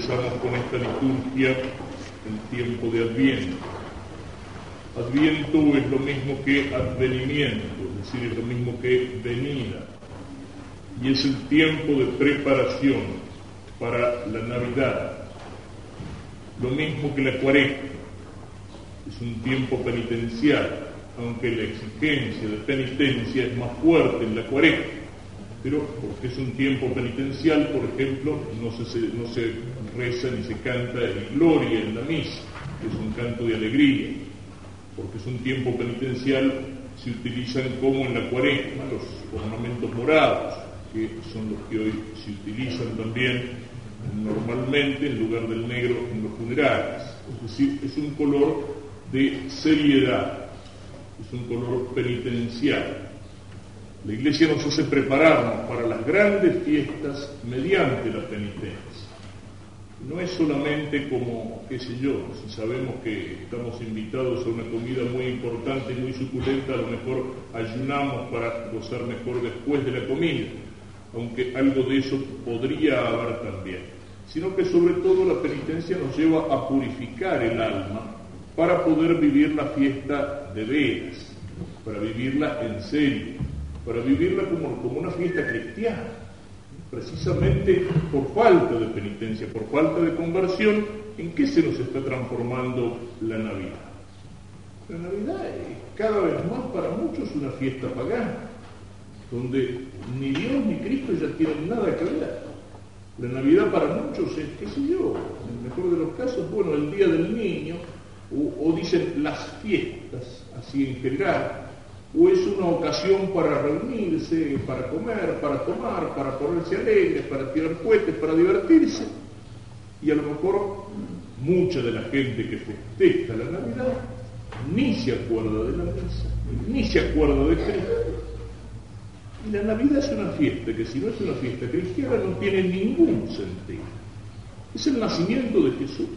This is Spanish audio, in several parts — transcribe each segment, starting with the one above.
empezamos con esta liturgia el tiempo de Adviento. Adviento es lo mismo que advenimiento, es decir, es lo mismo que venida. Y es el tiempo de preparación para la Navidad. Lo mismo que la cuaresma. Es un tiempo penitencial, aunque la exigencia de penitencia es más fuerte en la cuaresma pero porque es un tiempo penitencial, por ejemplo, no se, no se reza ni se canta en gloria en la misa, que es un canto de alegría, porque es un tiempo penitencial, se utilizan como en la cuaresma los ornamentos morados, que son los que hoy se utilizan también normalmente en lugar del negro en los funerales. Es decir, es un color de seriedad, es un color penitencial. La Iglesia nos hace prepararnos para las grandes fiestas mediante la penitencia. No es solamente como, qué sé yo, si sabemos que estamos invitados a una comida muy importante y muy suculenta, a lo mejor ayunamos para gozar mejor después de la comida, aunque algo de eso podría haber también, sino que sobre todo la penitencia nos lleva a purificar el alma para poder vivir la fiesta de veras, para vivirla en serio para vivirla como, como una fiesta cristiana, precisamente por falta de penitencia, por falta de conversión, ¿en qué se nos está transformando la Navidad? La Navidad es cada vez más para muchos una fiesta pagana, donde ni Dios ni Cristo ya tienen nada que ver. La Navidad para muchos es, qué sé yo, en el mejor de los casos, bueno, el Día del Niño, o, o dicen las fiestas, así en general, o es una ocasión para reunirse, para comer, para tomar, para ponerse alegres, para tirar cohetes, para divertirse. Y a lo mejor mucha de la gente que festeja la Navidad ni se acuerda de la misa, ni se acuerda de Cristo. Y la Navidad es una fiesta que si no es una fiesta cristiana no tiene ningún sentido. Es el nacimiento de Jesús,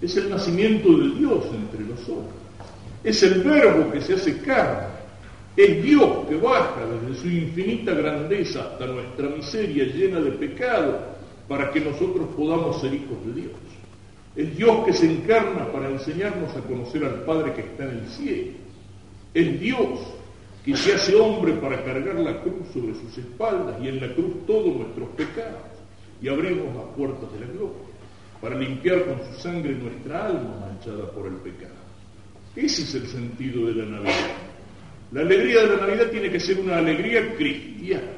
es el nacimiento de Dios entre nosotros, es el verbo que se hace carne es Dios que baja desde su infinita grandeza hasta nuestra miseria llena de pecado para que nosotros podamos ser hijos de Dios. Es Dios que se encarna para enseñarnos a conocer al Padre que está en el cielo. Es Dios que se hace hombre para cargar la cruz sobre sus espaldas y en la cruz todos nuestros pecados y abrimos las puertas de la gloria para limpiar con su sangre nuestra alma manchada por el pecado. Ese es el sentido de la Navidad. La alegría de la Navidad tiene que ser una alegría cristiana.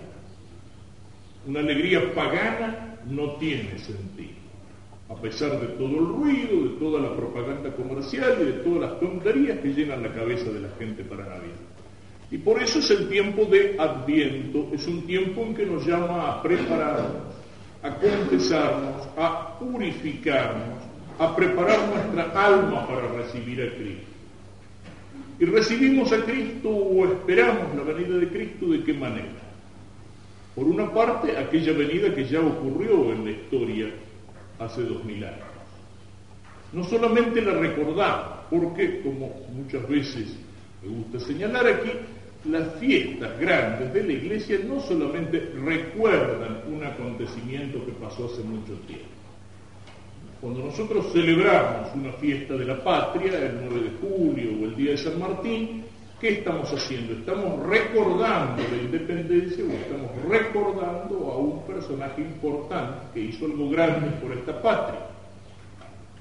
Una alegría pagana no tiene sentido. A pesar de todo el ruido, de toda la propaganda comercial y de todas las tonterías que llenan la cabeza de la gente para Navidad. Y por eso es el tiempo de Adviento, es un tiempo en que nos llama a prepararnos, a confesarnos, a purificarnos, a preparar nuestra alma para recibir a Cristo. Y recibimos a Cristo o esperamos la venida de Cristo de qué manera. Por una parte, aquella venida que ya ocurrió en la historia hace dos mil años. No solamente la recordamos, porque, como muchas veces me gusta señalar aquí, las fiestas grandes de la iglesia no solamente recuerdan un acontecimiento que pasó hace mucho tiempo, cuando nosotros celebramos una fiesta de la patria, el 9 de julio o el Día de San Martín, ¿qué estamos haciendo? Estamos recordando la independencia o estamos recordando a un personaje importante que hizo algo grande por esta patria.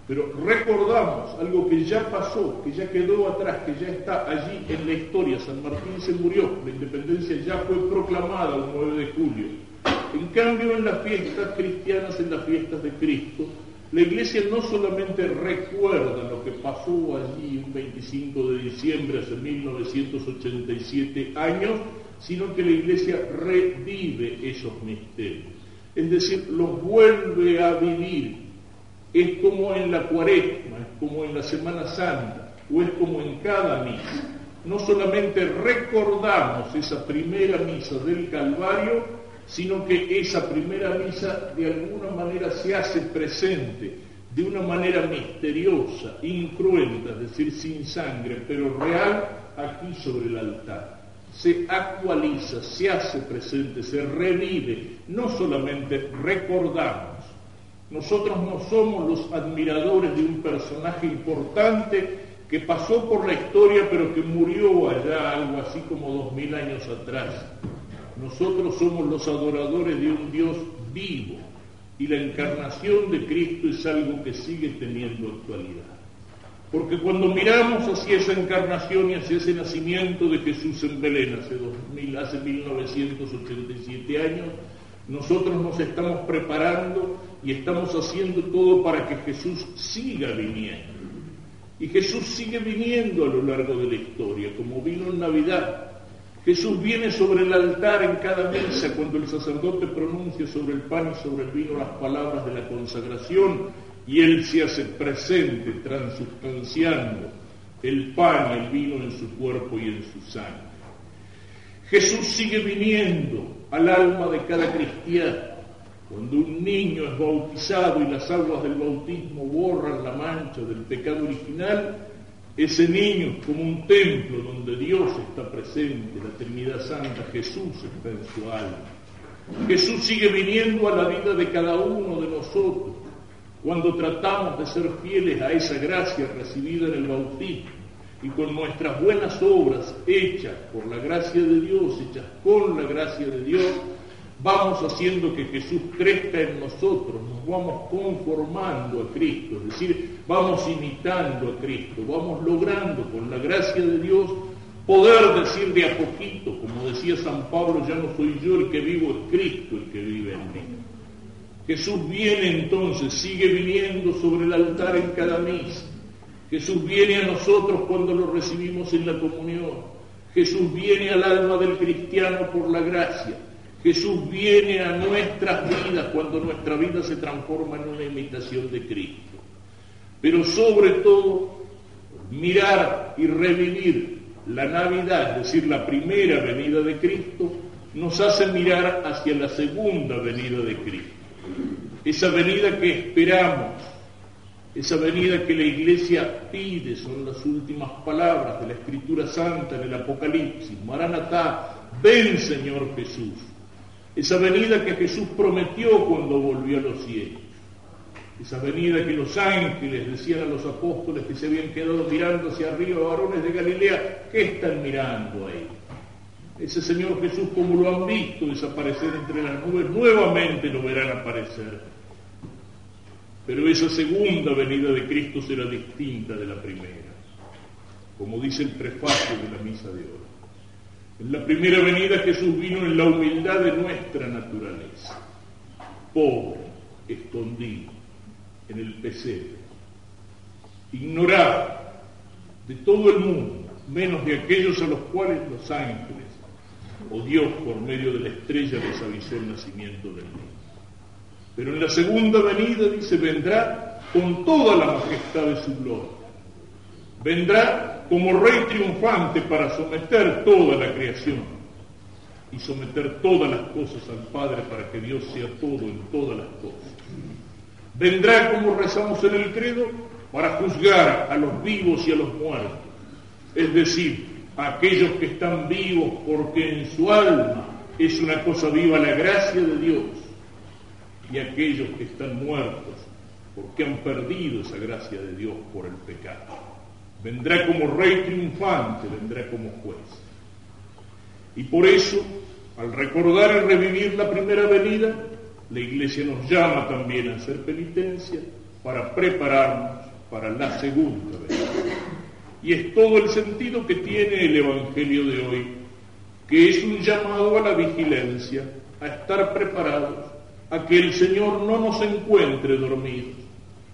Pero recordamos algo que ya pasó, que ya quedó atrás, que ya está allí en la historia. San Martín se murió, la independencia ya fue proclamada el 9 de julio. En cambio, en las fiestas cristianas, en las fiestas de Cristo, la iglesia no solamente recuerda lo que pasó allí un 25 de diciembre hace 1987 años, sino que la iglesia revive esos misterios. Es decir, los vuelve a vivir. Es como en la cuaresma, es como en la Semana Santa, o es como en cada misa. No solamente recordamos esa primera misa del Calvario, sino que esa primera misa de alguna manera se hace presente de una manera misteriosa, incruenta, es decir, sin sangre, pero real, aquí sobre el altar. Se actualiza, se hace presente, se revive, no solamente recordamos Nosotros no somos los admiradores de un personaje importante que pasó por la historia pero que murió allá algo así como dos mil años atrás. Nosotros somos los adoradores de un Dios vivo y la encarnación de Cristo es algo que sigue teniendo actualidad. Porque cuando miramos hacia esa encarnación y hacia ese nacimiento de Jesús en Belén hace, 2000, hace 1987 años, nosotros nos estamos preparando y estamos haciendo todo para que Jesús siga viniendo. Y Jesús sigue viniendo a lo largo de la historia, como vino en Navidad. Jesús viene sobre el altar en cada misa cuando el sacerdote pronuncia sobre el pan y sobre el vino las palabras de la consagración y Él se hace presente transustanciando el pan y el vino en su cuerpo y en su sangre. Jesús sigue viniendo al alma de cada cristiano cuando un niño es bautizado y las aguas del bautismo borran la mancha del pecado original, ese niño es como un templo donde Dios está presente, la Trinidad Santa, Jesús está en su alma. Jesús sigue viniendo a la vida de cada uno de nosotros cuando tratamos de ser fieles a esa gracia recibida en el bautismo y con nuestras buenas obras hechas por la gracia de Dios, hechas con la gracia de Dios, vamos haciendo que Jesús crezca en nosotros, nos vamos conformando a Cristo, es decir, vamos imitando a Cristo, vamos logrando con la gracia de Dios poder decir de a poquito, como decía San Pablo, ya no soy yo el que vivo, es Cristo el que vive en mí. Jesús viene entonces, sigue viniendo sobre el altar en cada misa. Jesús viene a nosotros cuando lo recibimos en la comunión. Jesús viene al alma del cristiano por la gracia. Jesús viene a nuestras vidas cuando nuestra vida se transforma en una imitación de Cristo. Pero sobre todo, mirar y revivir la Navidad, es decir, la primera venida de Cristo, nos hace mirar hacia la segunda venida de Cristo. Esa venida que esperamos, esa venida que la Iglesia pide, son las últimas palabras de la Escritura Santa en el Apocalipsis. Maranatá, ven Señor Jesús esa venida que Jesús prometió cuando volvió a los cielos, esa venida que los ángeles decían a los apóstoles que se habían quedado mirando hacia arriba, varones de Galilea, ¿qué están mirando ahí? Ese Señor Jesús, como lo han visto desaparecer entre las nubes, nuevamente lo verán aparecer. Pero esa segunda venida de Cristo será distinta de la primera, como dice el prefacio de la misa de hoy. En la primera venida Jesús vino en la humildad de nuestra naturaleza, pobre, escondido, en el pesebre, ignorado de todo el mundo, menos de aquellos a los cuales los ángeles o Dios por medio de la estrella les avisó el nacimiento del niño. Pero en la segunda venida, dice, vendrá con toda la majestad de su gloria. Vendrá como rey triunfante para someter toda la creación y someter todas las cosas al Padre para que Dios sea todo en todas las cosas. Vendrá, como rezamos en el credo, para juzgar a los vivos y a los muertos, es decir, a aquellos que están vivos porque en su alma es una cosa viva la gracia de Dios, y aquellos que están muertos porque han perdido esa gracia de Dios por el pecado. Vendrá como rey triunfante, vendrá como juez. Y por eso, al recordar y revivir la primera venida, la Iglesia nos llama también a hacer penitencia para prepararnos para la segunda venida. Y es todo el sentido que tiene el Evangelio de hoy, que es un llamado a la vigilancia, a estar preparados, a que el Señor no nos encuentre dormidos,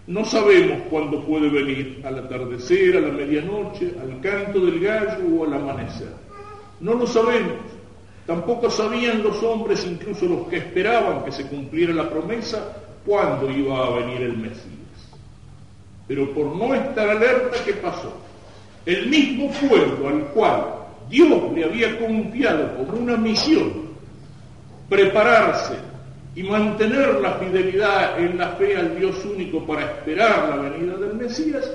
no sabemos cuándo puede venir, al atardecer, a la medianoche, al canto del gallo o al amanecer. No lo sabemos. Tampoco sabían los hombres, incluso los que esperaban que se cumpliera la promesa, cuándo iba a venir el Mesías. Pero por no estar alerta, ¿qué pasó? El mismo pueblo al cual Dios le había confiado como una misión prepararse y mantener la fidelidad en la fe al Dios único para esperar la venida del Mesías,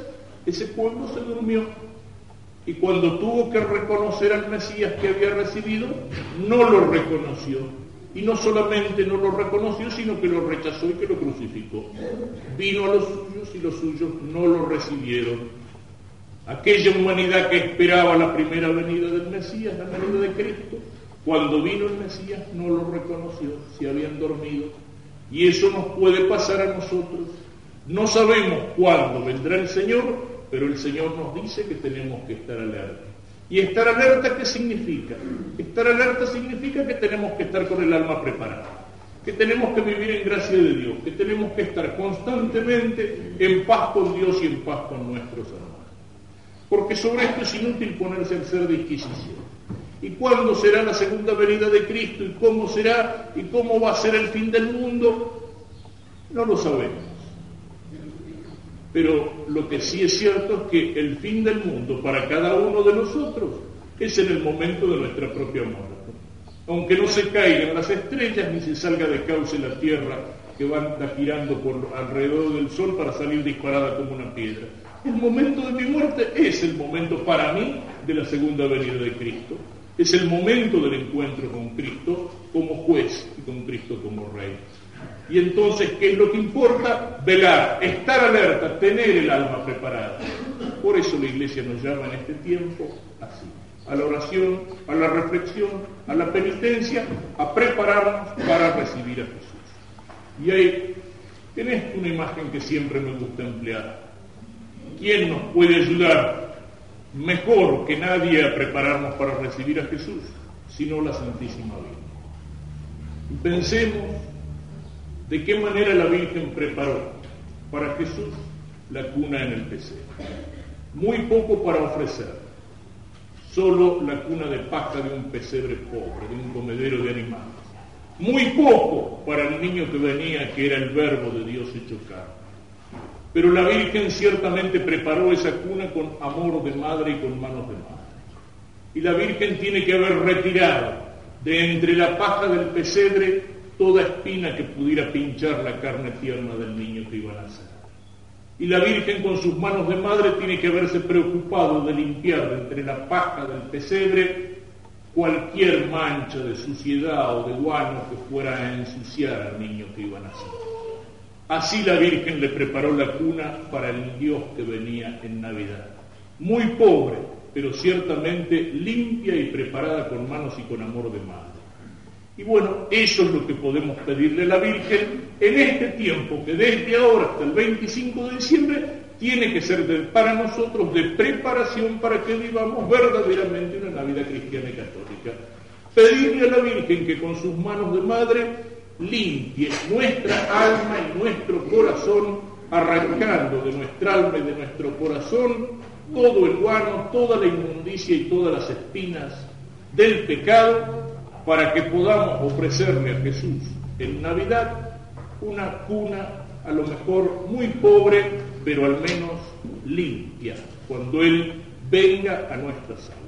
ese pueblo se durmió. Y cuando tuvo que reconocer al Mesías que había recibido, no lo reconoció. Y no solamente no lo reconoció, sino que lo rechazó y que lo crucificó. Vino a los suyos y los suyos no lo recibieron. Aquella humanidad que esperaba la primera venida del Mesías, la venida de Cristo, cuando vino el Mesías no lo reconoció, se habían dormido. Y eso nos puede pasar a nosotros. No sabemos cuándo vendrá el Señor, pero el Señor nos dice que tenemos que estar alerta. ¿Y estar alerta qué significa? Estar alerta significa que tenemos que estar con el alma preparada, que tenemos que vivir en gracia de Dios, que tenemos que estar constantemente en paz con Dios y en paz con nuestros hermanos. Porque sobre esto es inútil ponerse a ser de Inquisición. ¿Y cuándo será la segunda venida de Cristo? ¿Y cómo será? ¿Y cómo va a ser el fin del mundo? No lo sabemos. Pero lo que sí es cierto es que el fin del mundo para cada uno de nosotros es en el momento de nuestra propia muerte. Aunque no se caigan las estrellas ni se salga de cauce la tierra que va girando alrededor del sol para salir disparada como una piedra. El momento de mi muerte es el momento para mí de la segunda venida de Cristo. Es el momento del encuentro con Cristo como juez y con Cristo como rey. Y entonces, ¿qué es lo que importa? Velar, estar alerta, tener el alma preparada. Por eso la iglesia nos llama en este tiempo así, a la oración, a la reflexión, a la penitencia, a prepararnos para recibir a Jesús. Y en esto una imagen que siempre me gusta emplear. ¿Quién nos puede ayudar mejor que nadie a prepararnos para recibir a Jesús? Sino la Santísima Virgen. Pensemos ¿De qué manera la Virgen preparó para Jesús la cuna en el pesebre? Muy poco para ofrecer, solo la cuna de paja de un pesebre pobre, de un comedero de animales. Muy poco para el niño que venía, que era el verbo de Dios hecho carne. Pero la Virgen ciertamente preparó esa cuna con amor de madre y con manos de madre. Y la Virgen tiene que haber retirado de entre la paja del pesebre toda espina que pudiera pinchar la carne tierna del niño que iba a nacer. Y la Virgen con sus manos de madre tiene que haberse preocupado de limpiar entre la paja del pesebre cualquier mancha de suciedad o de guano que fuera a ensuciar al niño que iba a nacer. Así la Virgen le preparó la cuna para el Dios que venía en Navidad. Muy pobre, pero ciertamente limpia y preparada con manos y con amor de madre. Y bueno, eso es lo que podemos pedirle a la Virgen en este tiempo, que desde ahora hasta el 25 de diciembre tiene que ser para nosotros de preparación para que vivamos verdaderamente una Navidad cristiana y católica. Pedirle a la Virgen que con sus manos de madre limpie nuestra alma y nuestro corazón, arrancando de nuestra alma y de nuestro corazón todo el guano, toda la inmundicia y todas las espinas del pecado para que podamos ofrecerle a Jesús en Navidad una cuna a lo mejor muy pobre, pero al menos limpia, cuando Él venga a nuestra salud.